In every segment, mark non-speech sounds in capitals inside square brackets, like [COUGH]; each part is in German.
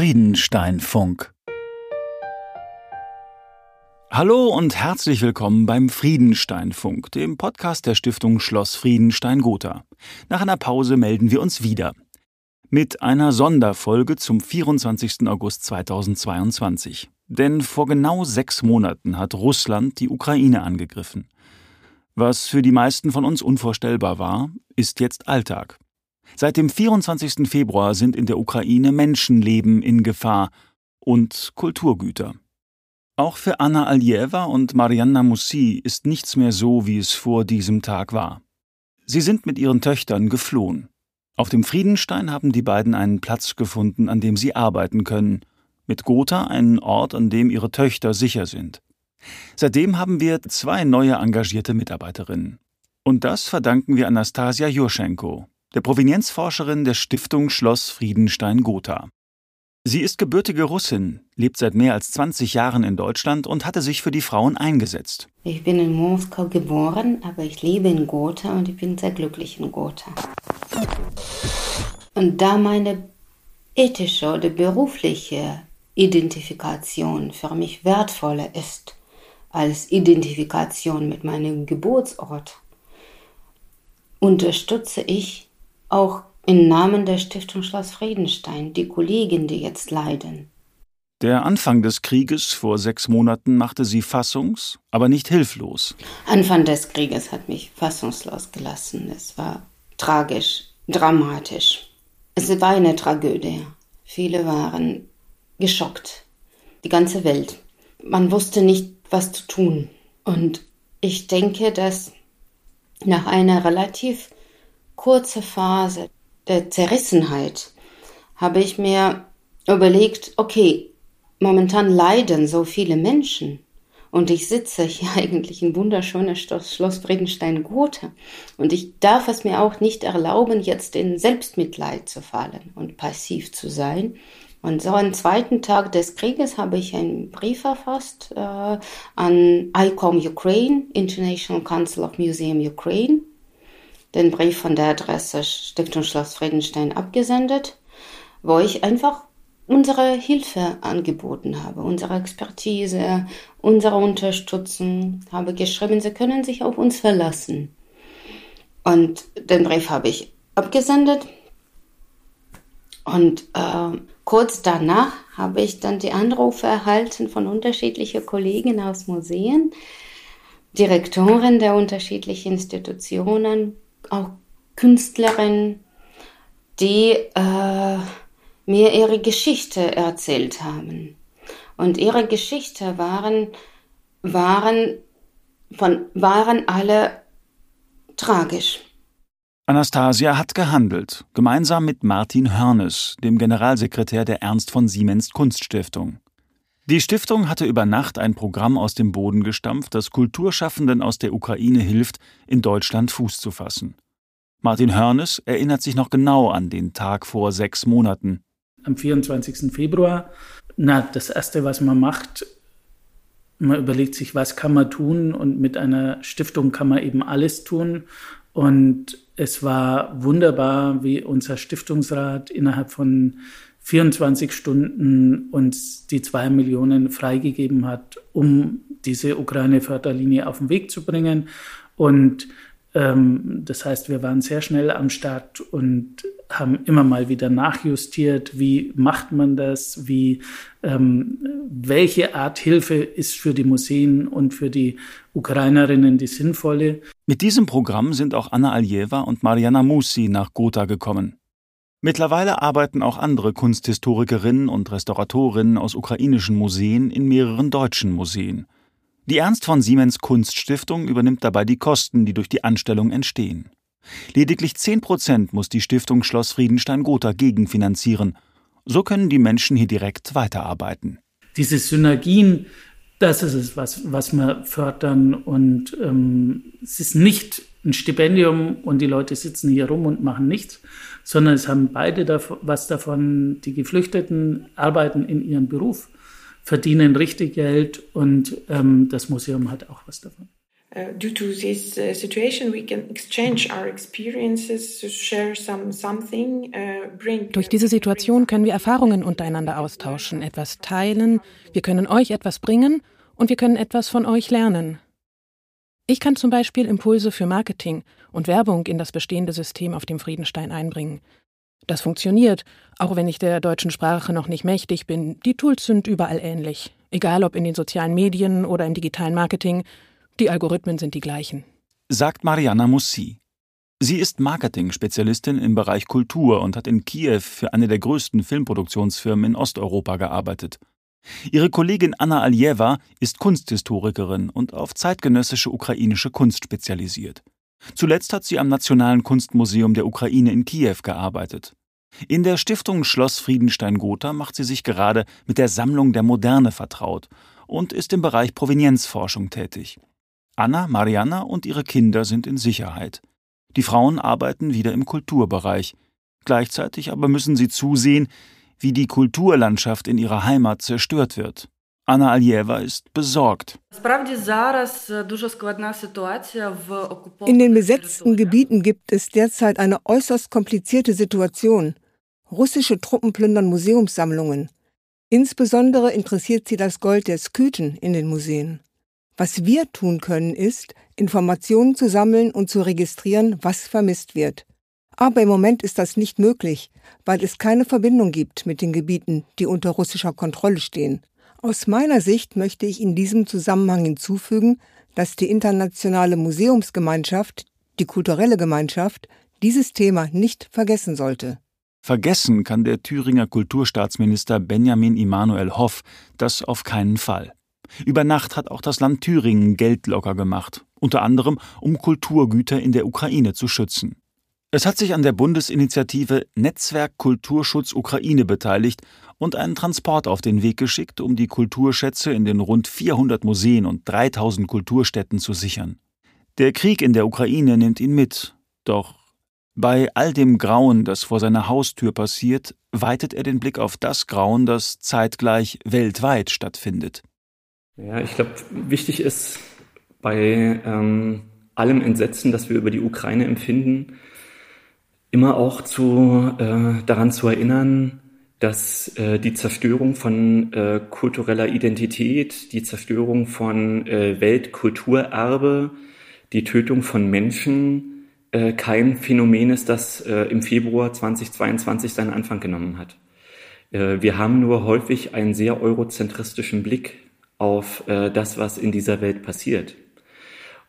Friedenstein-Funk. Hallo und herzlich willkommen beim Friedenstein-Funk, dem Podcast der Stiftung Schloss Friedenstein-Gotha. Nach einer Pause melden wir uns wieder. Mit einer Sonderfolge zum 24. August 2022. Denn vor genau sechs Monaten hat Russland die Ukraine angegriffen. Was für die meisten von uns unvorstellbar war, ist jetzt Alltag. Seit dem 24. Februar sind in der Ukraine Menschenleben in Gefahr und Kulturgüter. Auch für Anna Aljewa und Marianna Mussi ist nichts mehr so, wie es vor diesem Tag war. Sie sind mit ihren Töchtern geflohen. Auf dem Friedenstein haben die beiden einen Platz gefunden, an dem sie arbeiten können, mit Gotha einen Ort, an dem ihre Töchter sicher sind. Seitdem haben wir zwei neue engagierte Mitarbeiterinnen. Und das verdanken wir Anastasia Jurschenko, der Provenienzforscherin der Stiftung Schloss Friedenstein-Gotha. Sie ist gebürtige Russin, lebt seit mehr als 20 Jahren in Deutschland und hatte sich für die Frauen eingesetzt. Ich bin in Moskau geboren, aber ich lebe in Gotha und ich bin sehr glücklich in Gotha. Und da meine ethische oder berufliche Identifikation für mich wertvoller ist als Identifikation mit meinem Geburtsort, unterstütze ich auch im Namen der Stiftung Schloss Friedenstein die Kollegen, die jetzt leiden. Der Anfang des Krieges vor sechs Monaten machte sie fassungs-, aber nicht hilflos. Anfang des Krieges hat mich fassungslos gelassen. Es war tragisch, dramatisch. Es war eine Tragödie. Viele waren geschockt. Die ganze Welt. Man wusste nicht, was zu tun. Und ich denke, dass nach einer relativ kurzen Phase der Zerrissenheit habe ich mir überlegt, okay, momentan leiden so viele Menschen. Und ich sitze hier [LAUGHS] eigentlich in wunderschöner Schloss Friedenstein-Gotha. Und ich darf es mir auch nicht erlauben, jetzt in Selbstmitleid zu fallen und passiv zu sein. Und so am zweiten Tag des Krieges habe ich einen Brief verfasst äh, an ICOM Ukraine, International Council of Museum Ukraine, den Brief von der Adresse Stiftung Schloss Friedenstein abgesendet, wo ich einfach unsere Hilfe angeboten habe, unsere Expertise, unsere Unterstützung, habe geschrieben, sie können sich auf uns verlassen. Und den Brief habe ich abgesendet. Und äh, kurz danach habe ich dann die Anrufe erhalten von unterschiedlichen Kollegen aus Museen, Direktoren der unterschiedlichen Institutionen, auch Künstlerinnen, die äh, mir ihre Geschichte erzählt haben. Und ihre Geschichte waren, waren, von, waren alle tragisch. Anastasia hat gehandelt, gemeinsam mit Martin Hörnes, dem Generalsekretär der Ernst von Siemens Kunststiftung. Die Stiftung hatte über Nacht ein Programm aus dem Boden gestampft, das Kulturschaffenden aus der Ukraine hilft, in Deutschland Fuß zu fassen. Martin Hörnes erinnert sich noch genau an den Tag vor sechs Monaten. Am 24. Februar, na, das Erste, was man macht, man überlegt sich, was kann man tun und mit einer Stiftung kann man eben alles tun. Und es war wunderbar, wie unser Stiftungsrat innerhalb von 24 Stunden uns die zwei Millionen freigegeben hat, um diese Ukraine-Förderlinie auf den Weg zu bringen. Und ähm, das heißt, wir waren sehr schnell am Start und haben immer mal wieder nachjustiert, wie macht man das, wie ähm, welche Art Hilfe ist für die Museen und für die Ukrainerinnen die sinnvolle. Mit diesem Programm sind auch Anna Aljewa und Mariana Musi nach Gotha gekommen. Mittlerweile arbeiten auch andere Kunsthistorikerinnen und Restauratorinnen aus ukrainischen Museen in mehreren deutschen Museen. Die Ernst von Siemens Kunststiftung übernimmt dabei die Kosten, die durch die Anstellung entstehen. Lediglich 10 Prozent muss die Stiftung Schloss Friedenstein-Gotha gegenfinanzieren. So können die Menschen hier direkt weiterarbeiten. Diese Synergien, das ist es, was, was wir fördern. Und ähm, es ist nicht ein Stipendium und die Leute sitzen hier rum und machen nichts, sondern es haben beide davon, was davon. Die Geflüchteten arbeiten in ihrem Beruf verdienen richtig Geld und ähm, das Museum hat auch was davon. Uh, due to this uh, situation, we can exchange our experiences, share some something, uh, bring. Durch diese Situation können wir Erfahrungen untereinander austauschen, etwas teilen. Wir können euch etwas bringen und wir können etwas von euch lernen. Ich kann zum Beispiel Impulse für Marketing und Werbung in das bestehende System auf dem Friedenstein einbringen. Das funktioniert, auch wenn ich der deutschen Sprache noch nicht mächtig bin. Die Tools sind überall ähnlich. Egal ob in den sozialen Medien oder im digitalen Marketing, die Algorithmen sind die gleichen. Sagt Mariana Mussi. Sie ist Marketing-Spezialistin im Bereich Kultur und hat in Kiew für eine der größten Filmproduktionsfirmen in Osteuropa gearbeitet. Ihre Kollegin Anna Aljeva ist Kunsthistorikerin und auf zeitgenössische ukrainische Kunst spezialisiert. Zuletzt hat sie am Nationalen Kunstmuseum der Ukraine in Kiew gearbeitet. In der Stiftung Schloss Friedenstein-Gotha macht sie sich gerade mit der Sammlung der Moderne vertraut und ist im Bereich Provenienzforschung tätig. Anna, Mariana und ihre Kinder sind in Sicherheit. Die Frauen arbeiten wieder im Kulturbereich. Gleichzeitig aber müssen sie zusehen, wie die Kulturlandschaft in ihrer Heimat zerstört wird. Anna Aljeva ist besorgt. In den besetzten Gebieten gibt es derzeit eine äußerst komplizierte Situation. Russische Truppen plündern Museumssammlungen. Insbesondere interessiert sie das Gold der Skythen in den Museen. Was wir tun können, ist, Informationen zu sammeln und zu registrieren, was vermisst wird. Aber im Moment ist das nicht möglich, weil es keine Verbindung gibt mit den Gebieten, die unter russischer Kontrolle stehen. Aus meiner Sicht möchte ich in diesem Zusammenhang hinzufügen, dass die internationale Museumsgemeinschaft, die kulturelle Gemeinschaft, dieses Thema nicht vergessen sollte. Vergessen kann der Thüringer Kulturstaatsminister Benjamin Immanuel Hoff das auf keinen Fall. Über Nacht hat auch das Land Thüringen Geld locker gemacht, unter anderem um Kulturgüter in der Ukraine zu schützen. Es hat sich an der Bundesinitiative Netzwerk Kulturschutz Ukraine beteiligt und einen Transport auf den Weg geschickt, um die Kulturschätze in den rund 400 Museen und 3000 Kulturstätten zu sichern. Der Krieg in der Ukraine nimmt ihn mit, doch bei all dem Grauen, das vor seiner Haustür passiert, weitet er den Blick auf das Grauen, das zeitgleich weltweit stattfindet. Ja, ich glaube, wichtig ist bei ähm, allem Entsetzen, das wir über die Ukraine empfinden, immer auch zu, äh, daran zu erinnern, dass äh, die Zerstörung von äh, kultureller Identität, die Zerstörung von äh, Weltkulturerbe, die Tötung von Menschen äh, kein Phänomen ist, das äh, im Februar 2022 seinen Anfang genommen hat. Äh, wir haben nur häufig einen sehr eurozentristischen Blick auf äh, das, was in dieser Welt passiert.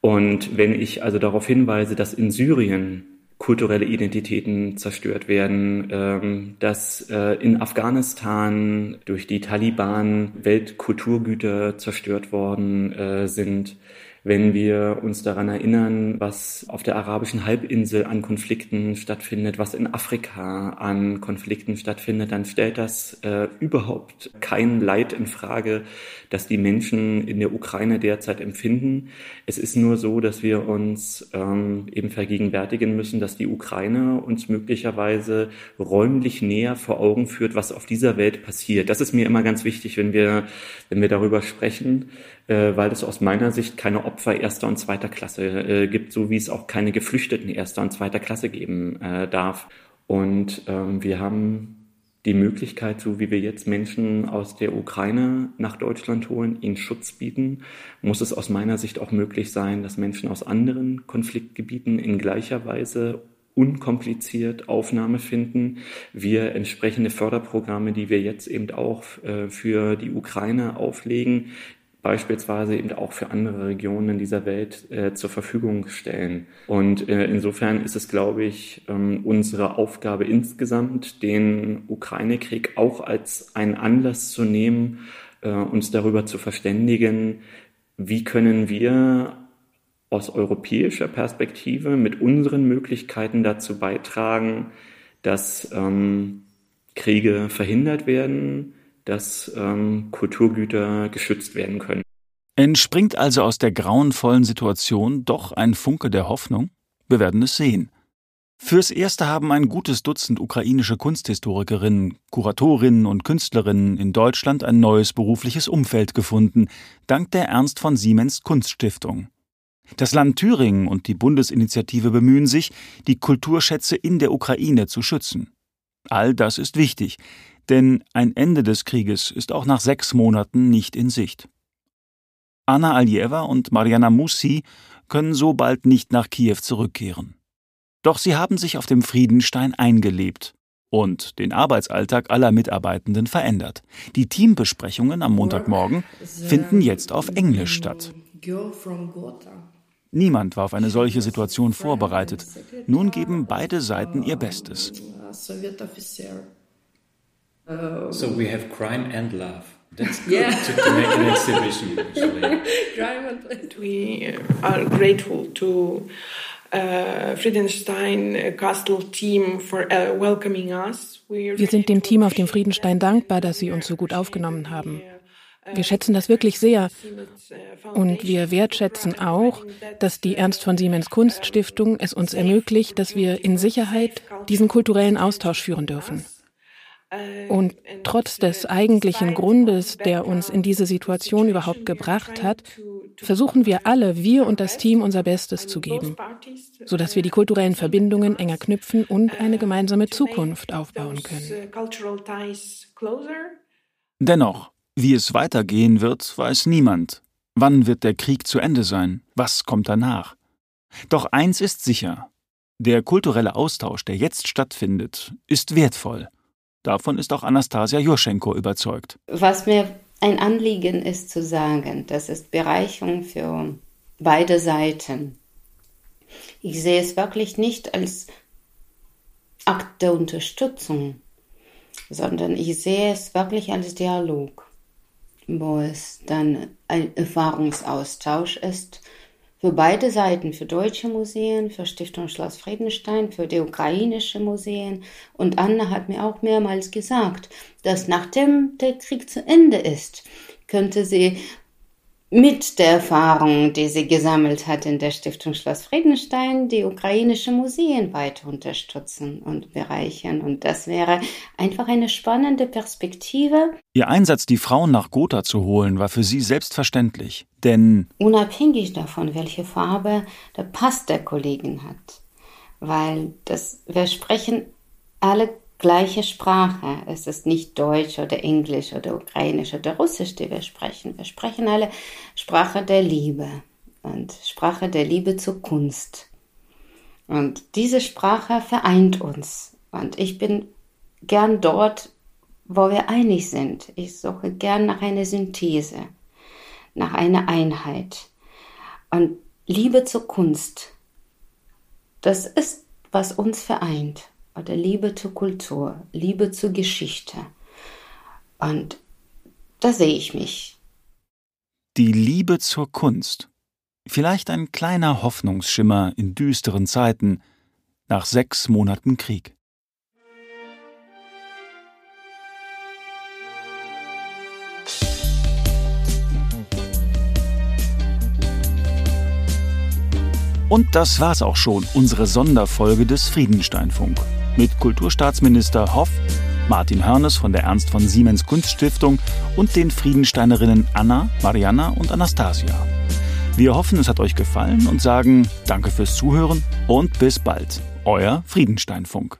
Und wenn ich also darauf hinweise, dass in Syrien kulturelle Identitäten zerstört werden, ähm, dass äh, in Afghanistan durch die Taliban Weltkulturgüter zerstört worden äh, sind, wenn wir uns daran erinnern, was auf der arabischen Halbinsel an Konflikten stattfindet, was in Afrika an Konflikten stattfindet, dann stellt das äh, überhaupt kein Leid in Frage, das die Menschen in der Ukraine derzeit empfinden. Es ist nur so, dass wir uns ähm, eben vergegenwärtigen müssen, dass die Ukraine uns möglicherweise räumlich näher vor Augen führt, was auf dieser Welt passiert. Das ist mir immer ganz wichtig, wenn wir, wenn wir darüber sprechen, äh, weil es aus meiner Sicht keine Opfer erster und zweiter Klasse äh, gibt, so wie es auch keine Geflüchteten erster und zweiter Klasse geben äh, darf. Und ähm, wir haben die Möglichkeit, so wie wir jetzt Menschen aus der Ukraine nach Deutschland holen, ihnen Schutz bieten, muss es aus meiner Sicht auch möglich sein, dass Menschen aus anderen Konfliktgebieten in gleicher Weise unkompliziert Aufnahme finden. Wir entsprechende Förderprogramme, die wir jetzt eben auch äh, für die Ukraine auflegen, beispielsweise eben auch für andere Regionen dieser Welt äh, zur Verfügung stellen. Und äh, insofern ist es, glaube ich, ähm, unsere Aufgabe insgesamt, den Ukraine-Krieg auch als einen Anlass zu nehmen, äh, uns darüber zu verständigen, wie können wir aus europäischer Perspektive mit unseren Möglichkeiten dazu beitragen, dass ähm, Kriege verhindert werden, dass ähm, Kulturgüter geschützt werden können. Entspringt also aus der grauenvollen Situation doch ein Funke der Hoffnung? Wir werden es sehen. Fürs Erste haben ein gutes Dutzend ukrainische Kunsthistorikerinnen, Kuratorinnen und Künstlerinnen in Deutschland ein neues berufliches Umfeld gefunden, dank der Ernst von Siemens Kunststiftung. Das Land Thüringen und die Bundesinitiative bemühen sich, die Kulturschätze in der Ukraine zu schützen. All das ist wichtig, denn ein Ende des Krieges ist auch nach sechs Monaten nicht in Sicht. Anna Aljeva und Mariana Mussi können so bald nicht nach Kiew zurückkehren. Doch sie haben sich auf dem Friedenstein eingelebt und den Arbeitsalltag aller Mitarbeitenden verändert. Die Teambesprechungen am Montagmorgen finden jetzt auf Englisch statt. Niemand war auf eine solche Situation vorbereitet. Nun geben beide Seiten ihr Bestes. So we have crime and love. That's good yeah. to, to, make an exhibition. [LAUGHS] we are grateful to uh, Friedenstein Castle team for uh, welcoming us. Wir sind dem Team auf dem Friedenstein dankbar, dass sie uns so gut aufgenommen haben. Wir schätzen das wirklich sehr. Und wir wertschätzen auch, dass die Ernst von Siemens Kunststiftung es uns ermöglicht, dass wir in Sicherheit diesen kulturellen Austausch führen dürfen. Und trotz des eigentlichen Grundes, der uns in diese Situation überhaupt gebracht hat, versuchen wir alle, wir und das Team, unser Bestes zu geben, sodass wir die kulturellen Verbindungen enger knüpfen und eine gemeinsame Zukunft aufbauen können. Dennoch, wie es weitergehen wird, weiß niemand. Wann wird der Krieg zu Ende sein? Was kommt danach? Doch eins ist sicher. Der kulturelle Austausch, der jetzt stattfindet, ist wertvoll. Davon ist auch Anastasia Jurschenko überzeugt. Was mir ein Anliegen ist zu sagen, das ist Bereicherung für beide Seiten. Ich sehe es wirklich nicht als Akt der Unterstützung, sondern ich sehe es wirklich als Dialog, wo es dann ein Erfahrungsaustausch ist für beide Seiten, für deutsche Museen, für Stiftung Schloss Friedenstein, für die ukrainische Museen. Und Anna hat mir auch mehrmals gesagt, dass nachdem der Krieg zu Ende ist, könnte sie mit der Erfahrung, die sie gesammelt hat in der Stiftung Schloss Friedenstein, die ukrainische Museen weiter unterstützen und bereichern. Und das wäre einfach eine spannende Perspektive. Ihr Einsatz, die Frauen nach Gotha zu holen, war für sie selbstverständlich. Denn unabhängig davon, welche Farbe der Pass der Kollegin hat, weil das, wir sprechen alle gleiche Sprache. Es ist nicht Deutsch oder Englisch oder Ukrainisch oder Russisch, die wir sprechen. Wir sprechen alle Sprache der Liebe und Sprache der Liebe zur Kunst. Und diese Sprache vereint uns. Und ich bin gern dort, wo wir einig sind. Ich suche gern nach einer Synthese, nach einer Einheit. Und Liebe zur Kunst, das ist, was uns vereint oder Liebe zur Kultur, Liebe zur Geschichte. Und da sehe ich mich. Die Liebe zur Kunst. Vielleicht ein kleiner Hoffnungsschimmer in düsteren Zeiten nach sechs Monaten Krieg. Und das war's auch schon, unsere Sonderfolge des Friedensteinfunk mit Kulturstaatsminister Hoff, Martin Hörnes von der Ernst von Siemens Kunststiftung und den Friedensteinerinnen Anna, Mariana und Anastasia. Wir hoffen, es hat euch gefallen und sagen Danke fürs Zuhören und bis bald. Euer Friedensteinfunk.